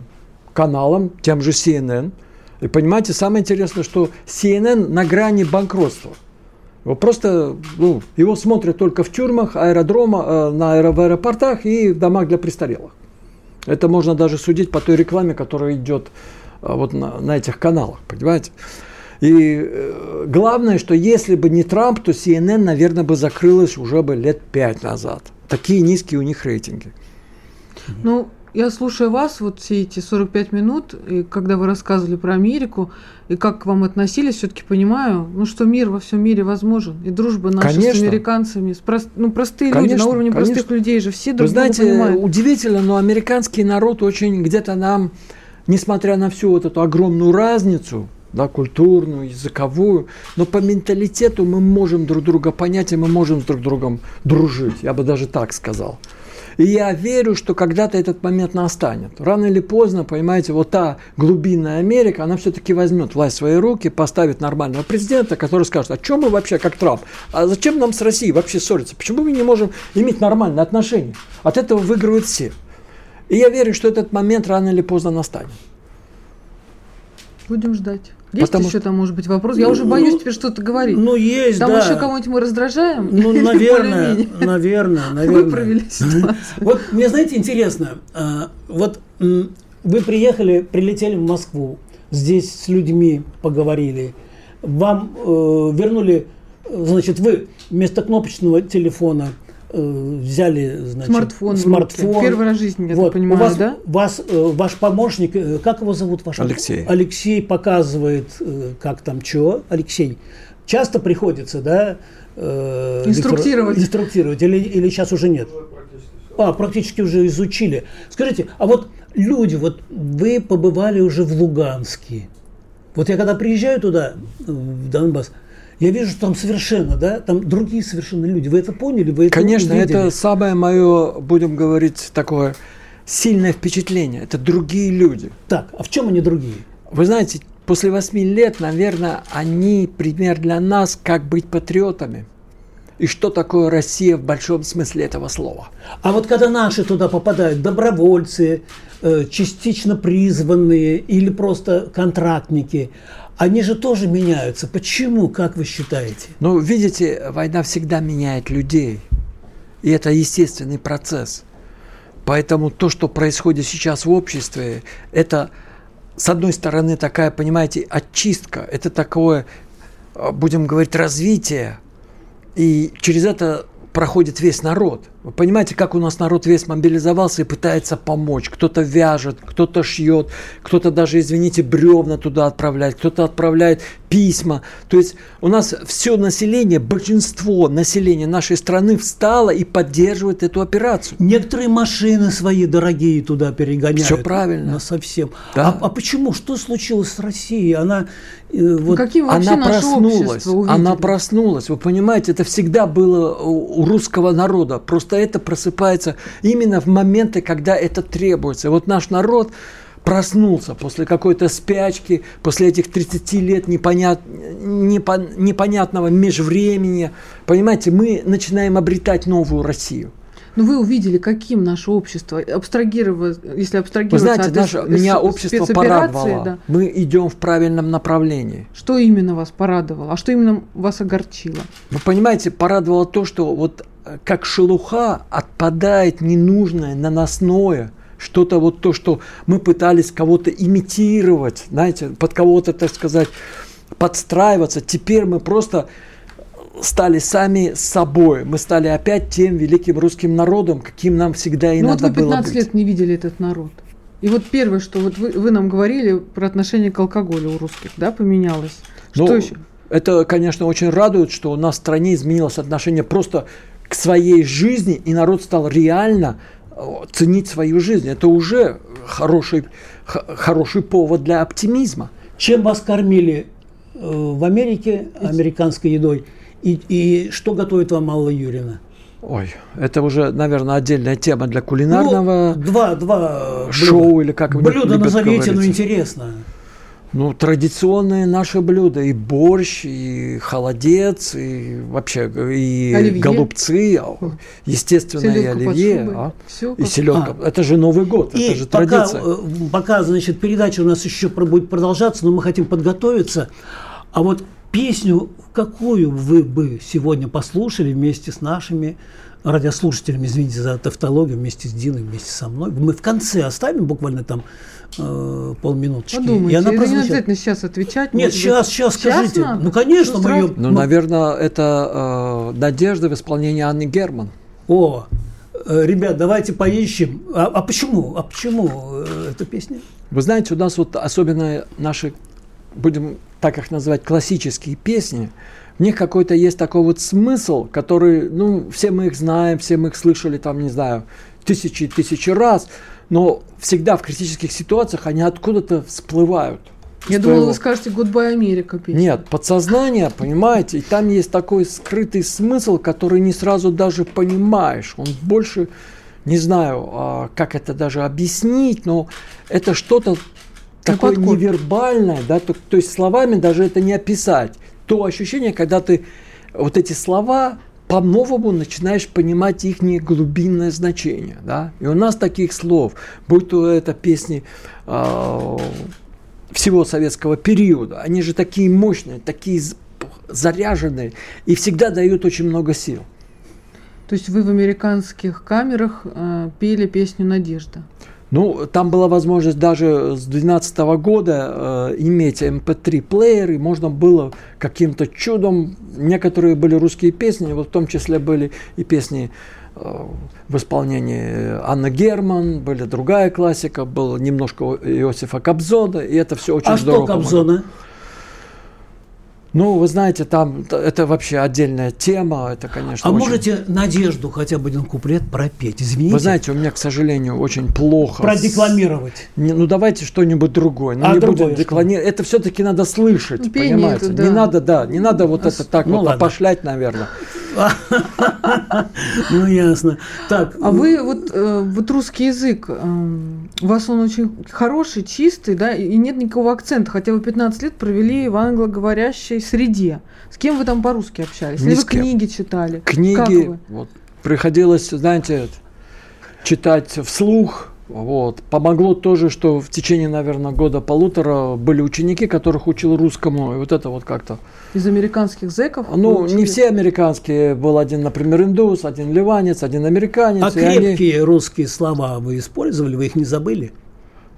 каналам, тем же CNN. И понимаете, самое интересное, что CNN на грани банкротства. Его просто, ну, его смотрят только в тюрьмах, аэродрома, э, на аэропортах и в домах для престарелых. Это можно даже судить по той рекламе, которая идет а, вот на, на этих каналах, понимаете? И э, главное, что если бы не Трамп, то CNN, наверное, бы закрылась уже бы лет пять назад. Такие низкие у них рейтинги. Ну, я слушаю вас вот все эти 45 минут, и когда вы рассказывали про Америку, и как к вам относились, все-таки понимаю, ну, что мир во всем мире возможен. И дружба наша конечно. с американцами, с прост, ну, простые конечно, люди, на уровне конечно. простых людей же все друг Вы знаете, понимают. удивительно, но американский народ очень где-то нам несмотря на всю вот эту огромную разницу, да, культурную, языковую, но по менталитету мы можем друг друга понять, и мы можем с друг другом дружить, я бы даже так сказал. И я верю, что когда-то этот момент настанет. Рано или поздно, понимаете, вот та глубинная Америка, она все-таки возьмет власть в свои руки, поставит нормального президента, который скажет, а чем мы вообще, как Трамп, а зачем нам с Россией вообще ссориться? Почему мы не можем иметь нормальные отношения? От этого выигрывают все. И я верю, что этот момент рано или поздно настанет. Будем ждать. Есть Потому... еще там, может быть, вопрос? Я уже боюсь теперь что-то говорить. Ну, есть, там да. еще кого-нибудь мы раздражаем? Ну, наверное, наверное, наверное. Выправили ситуацию. Вот мне, знаете, интересно, а, вот вы приехали, прилетели в Москву, здесь с людьми поговорили, вам э, вернули, значит, вы вместо кнопочного телефона Э, взяли значит, смартфон, смартфон. первый раз в жизни, я вот. так понимаю, У вас, да? Вас, э, ваш помощник, э, как его зовут? Ваш Алексей. Алексей показывает, как там что. Алексей, часто приходится, да? Инструктировать. Виктор, инструктировать или, или сейчас уже нет? А, практически уже изучили. Скажите, а вот люди, вот вы побывали уже в Луганске. Вот я когда приезжаю туда, в Донбасс, я вижу, что там совершенно, да, там другие совершенно люди. Вы это поняли? Вы это Конечно, увидели? это самое мое, будем говорить, такое сильное впечатление. Это другие люди. Так, а в чем они другие? Вы знаете, после восьми лет, наверное, они пример для нас, как быть патриотами. И что такое Россия в большом смысле этого слова. А вот когда наши туда попадают, добровольцы, э, частично призванные или просто контрактники, они же тоже меняются. Почему, как вы считаете? Ну, видите, война всегда меняет людей. И это естественный процесс. Поэтому то, что происходит сейчас в обществе, это, с одной стороны, такая, понимаете, очистка. Это такое, будем говорить, развитие. И через это проходит весь народ. Вы понимаете, как у нас народ весь мобилизовался и пытается помочь. Кто-то вяжет, кто-то шьет, кто-то даже, извините, бревна туда отправляет, кто-то отправляет письма. То есть у нас все население, большинство населения нашей страны встало и поддерживает эту операцию. Некоторые машины свои дорогие туда перегоняют. Все правильно. Совсем. Да. А, а почему? Что случилось с Россией? Она э, вот, Каким она проснулась. Она проснулась. Вы понимаете, это всегда было у русского народа. Просто что это просыпается именно в моменты, когда это требуется. Вот наш народ проснулся после какой-то спячки, после этих 30 лет непонят, непо, непонятного межвремени. Понимаете, мы начинаем обретать новую Россию. Но вы увидели, каким наше общество, абстрагировать, если абстрагироваться Вы знаете, от наше, меня общество порадовало. Да. Мы идем в правильном направлении. Что именно вас порадовало? А что именно вас огорчило? Вы понимаете, порадовало то, что вот э, как шелуха отпадает ненужное, наносное, что-то вот то, что мы пытались кого-то имитировать, знаете, под кого-то, так сказать, подстраиваться. Теперь мы просто стали сами собой. Мы стали опять тем великим русским народом, каким нам всегда и ну, надо вот вы 15 лет не видели этот народ. И вот первое, что вот вы, вы нам говорили про отношение к алкоголю у русских, да, поменялось. Что ну, еще? Это, конечно, очень радует, что у нас в стране изменилось отношение просто к своей жизни, и народ стал реально э, ценить свою жизнь. Это уже хороший, хороший повод для оптимизма. Чем вас кормили э, в Америке американской едой? И, и что готовит вам Алла Юрина? Ой, это уже, наверное, отдельная тема для кулинарного ну, два, два шоу блюда. или как Блюдо назовите, но интересно. Ну, традиционные наши блюда. И борщ, и холодец, и вообще и оливье. голубцы, а, естественно, селедка и оливье. А? Все и селедка. А. Это же Новый год, и это же пока, традиция. Э, пока, значит, передача у нас еще будет продолжаться, но мы хотим подготовиться. А вот песню, какую вы бы сегодня послушали вместе с нашими радиослушателями, извините за тавтологию, вместе с Диной, вместе со мной. Мы в конце оставим буквально там э, полминуточки. Подумайте, и она прозвучит. не обязательно сейчас отвечать. Нет, сейчас, быть. сейчас скажите. Надо? Ну, конечно, ну, мы ее... Ну, наверное, это э, «Надежда» в исполнении Анны Герман. О, э, ребят, давайте поищем. А, а почему? А почему э, эта песня? Вы знаете, у нас вот особенно наши, будем так их называть, классические песни, них какой-то есть такой вот смысл, который, ну, все мы их знаем, все мы их слышали, там, не знаю, тысячи и тысячи раз, но всегда в критических ситуациях они откуда-то всплывают. Я думала, вы скажете «Goodbye, Америка» песню. Нет, подсознание, понимаете, и там есть такой скрытый смысл, который не сразу даже понимаешь. Он больше, не знаю, а, как это даже объяснить, но это что-то такое невербальное, да, то, то есть словами даже это не описать. То ощущение, когда ты вот эти слова по-новому начинаешь понимать их глубинное значение. Да? И у нас таких слов, будь то это песни э, всего советского периода, они же такие мощные, такие заряженные и всегда дают очень много сил. То есть вы в американских камерах э, пели песню «Надежда»? Ну, там была возможность даже с 2012 года э, иметь MP3-плеер, эм и можно было каким-то чудом, некоторые были русские песни, вот в том числе были и песни э, в исполнении Анны Герман, были другая классика, был немножко Иосифа Кобзона, и это все очень а здорово. А что Кобзона? Ну, вы знаете, там это вообще отдельная тема, это, конечно. А очень... можете Надежду хотя бы один куплет пропеть? Извините. Вы знаете, у меня, к сожалению, очень плохо. Продекламировать. С... Не, ну давайте что-нибудь другое. Ну, а не будем декламировать. Это все-таки надо слышать, ну, понимаете? Это, да. Не надо, да, не надо вот а, это так ну, вот ладно. опошлять, наверное. Ну ясно. Так. А вы вот э, вот русский язык, э, у вас он очень хороший, чистый, да, и нет никакого акцента, хотя вы 15 лет провели в англоговорящей среде. С кем вы там по-русски общались? Или вы книги читали? Книги. Вот, приходилось, знаете, читать вслух. Вот. Помогло тоже, что в течение, наверное, года-полутора были ученики, которых учил русскому. И вот это вот как-то... Из американских зэков? Ну, не все американские. Был один, например, индус, один ливанец, один американец. А крепкие они... русские слова вы использовали? Вы их не забыли?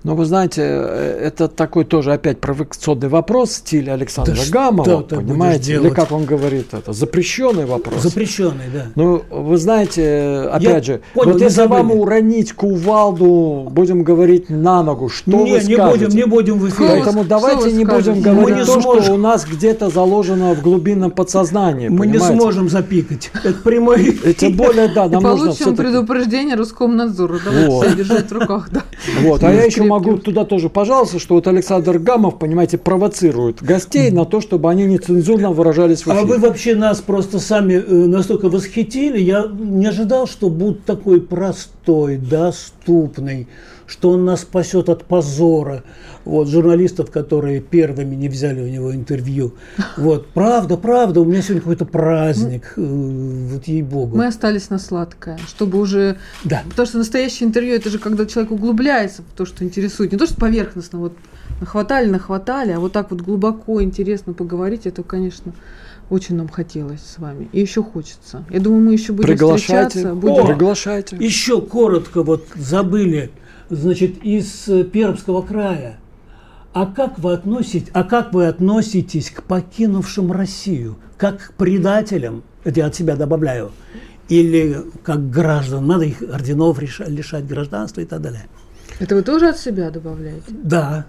Но вы знаете, э, это такой тоже опять провокационный вопрос в стиле Александра да Гамова, понимаете? Или как он говорит это? Запрещенный вопрос. Запрещенный, да. Ну, вы знаете, опять Я же, понял, вот если забыли. вам уронить кувалду, будем говорить на ногу, что не, вы скажете? Не будем, не будем в эфире. Поэтому давайте не будем говорить не то, сможем. что у нас где-то заложено в глубинном подсознании. Мы понимаете? не сможем запикать. Это прямой И тем более, да, нам нужно Получим предупреждение Роскомнадзора. Давайте держать в руках, да. Вот, а я еще могу туда тоже, пожалуйста, что вот Александр Гамов, понимаете, провоцирует гостей на то, чтобы они нецензурно выражались в эфире. А вы вообще нас просто сами э, настолько восхитили. Я не ожидал, что будет такой простой, доступный неприступный, что он нас спасет от позора. Вот, журналистов, которые первыми не взяли у него интервью. Вот, правда, правда, у меня сегодня какой-то праздник, э, вот ей-богу. Мы остались на сладкое, чтобы уже... Да. Потому что настоящее интервью, это же когда человек углубляется в то, что интересует. Не то, что поверхностно, вот нахватали, нахватали, а вот так вот глубоко, интересно поговорить, это, конечно, очень нам хотелось с вами. И еще хочется. Я думаю, мы еще будем приглашайте. встречаться. Будем... О, приглашайте. Еще коротко вот забыли, значит, из э, Пермского края. А как вы относитесь, а как вы относитесь к покинувшим Россию? Как к предателям? Это я от себя добавляю. Или как граждан? Надо их орденов лишать гражданства и так далее. Это вы тоже от себя добавляете? Да.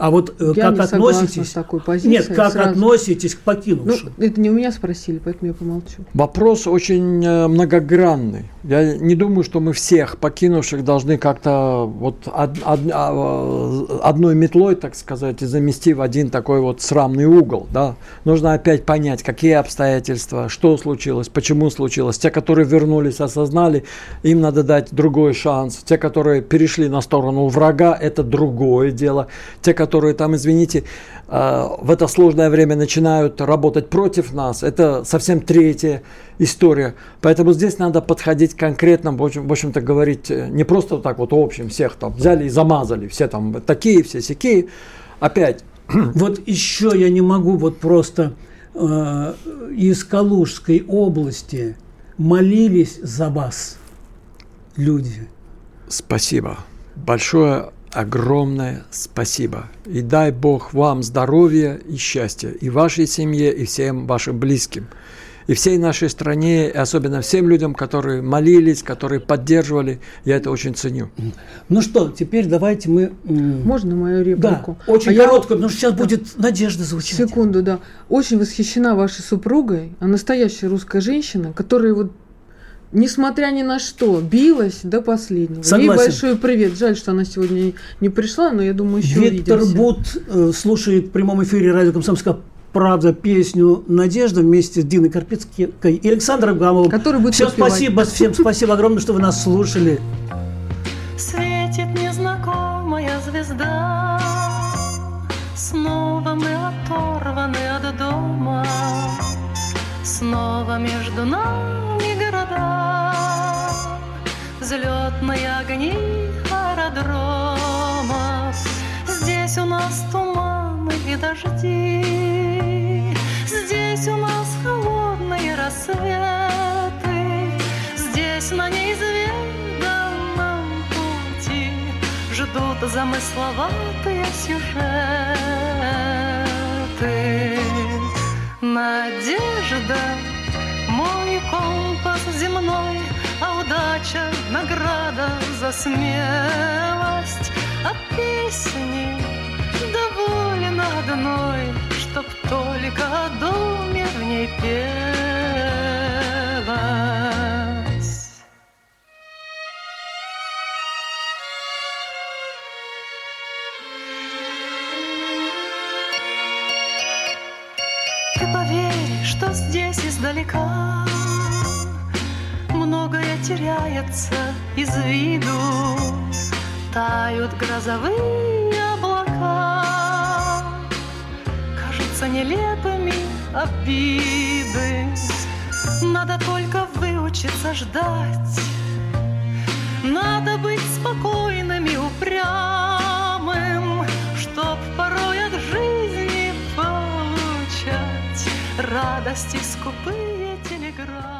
А вот э, я как относитесь? С такой позицией, Нет, как сразу... относитесь к покинувшим? Ну, это не у меня спросили, поэтому я помолчу. Вопрос очень э, многогранный. Я не думаю, что мы всех покинувших должны как-то вот од, од, а, одной метлой, так сказать, и замести в один такой вот срамный угол. Да? Нужно опять понять, какие обстоятельства, что случилось, почему случилось. Те, которые вернулись, осознали, им надо дать другой шанс. Те, которые перешли на сторону врага, это другое дело. Те, которые которые там, извините, э, в это сложное время начинают работать против нас, это совсем третья история. Поэтому здесь надо подходить конкретно, в общем-то говорить э, не просто так вот общем всех там взяли и замазали, все там такие, все сякие. Опять. Вот еще я не могу вот просто э, из Калужской области молились за вас люди. Спасибо большое огромное спасибо. И дай Бог вам здоровья и счастья, и вашей семье, и всем вашим близким, и всей нашей стране, и особенно всем людям, которые молились, которые поддерживали. Я это очень ценю. Ну что, теперь давайте мы... Можно мою реплику? Да, очень а короткую, потому что сейчас да. будет Надежда звучать. Секунду, да. Очень восхищена вашей супругой, а настоящая русская женщина, которая вот несмотря ни на что, билась до последнего. Согласен. Ей большой привет. Жаль, что она сегодня не пришла, но я думаю, еще Виктор увидимся. Бут э, слушает в прямом эфире радио «Комсомольская правда» песню «Надежда» вместе с Диной Карпицкой и Александром Гамовым. Который будет Всем спасибо, всем спасибо огромное, что вы нас слушали. Светит незнакомая звезда, Снова мы оторваны от дома, Снова между нами города, Взлетные огни аэродромов. Здесь у нас туманы и дожди, Здесь у нас холодные рассветы, Здесь на неизведанном пути Ждут замысловатые сюжеты. Надежда, мой компас земной, А удача — награда за смелость, А песни доволен одной, Чтоб только о доме в ней пела. Теряется из виду Тают грозовые облака Кажутся нелепыми обиды Надо только выучиться ждать Надо быть спокойным и упрямым Чтоб порой от жизни получать радости скупые телеграммы.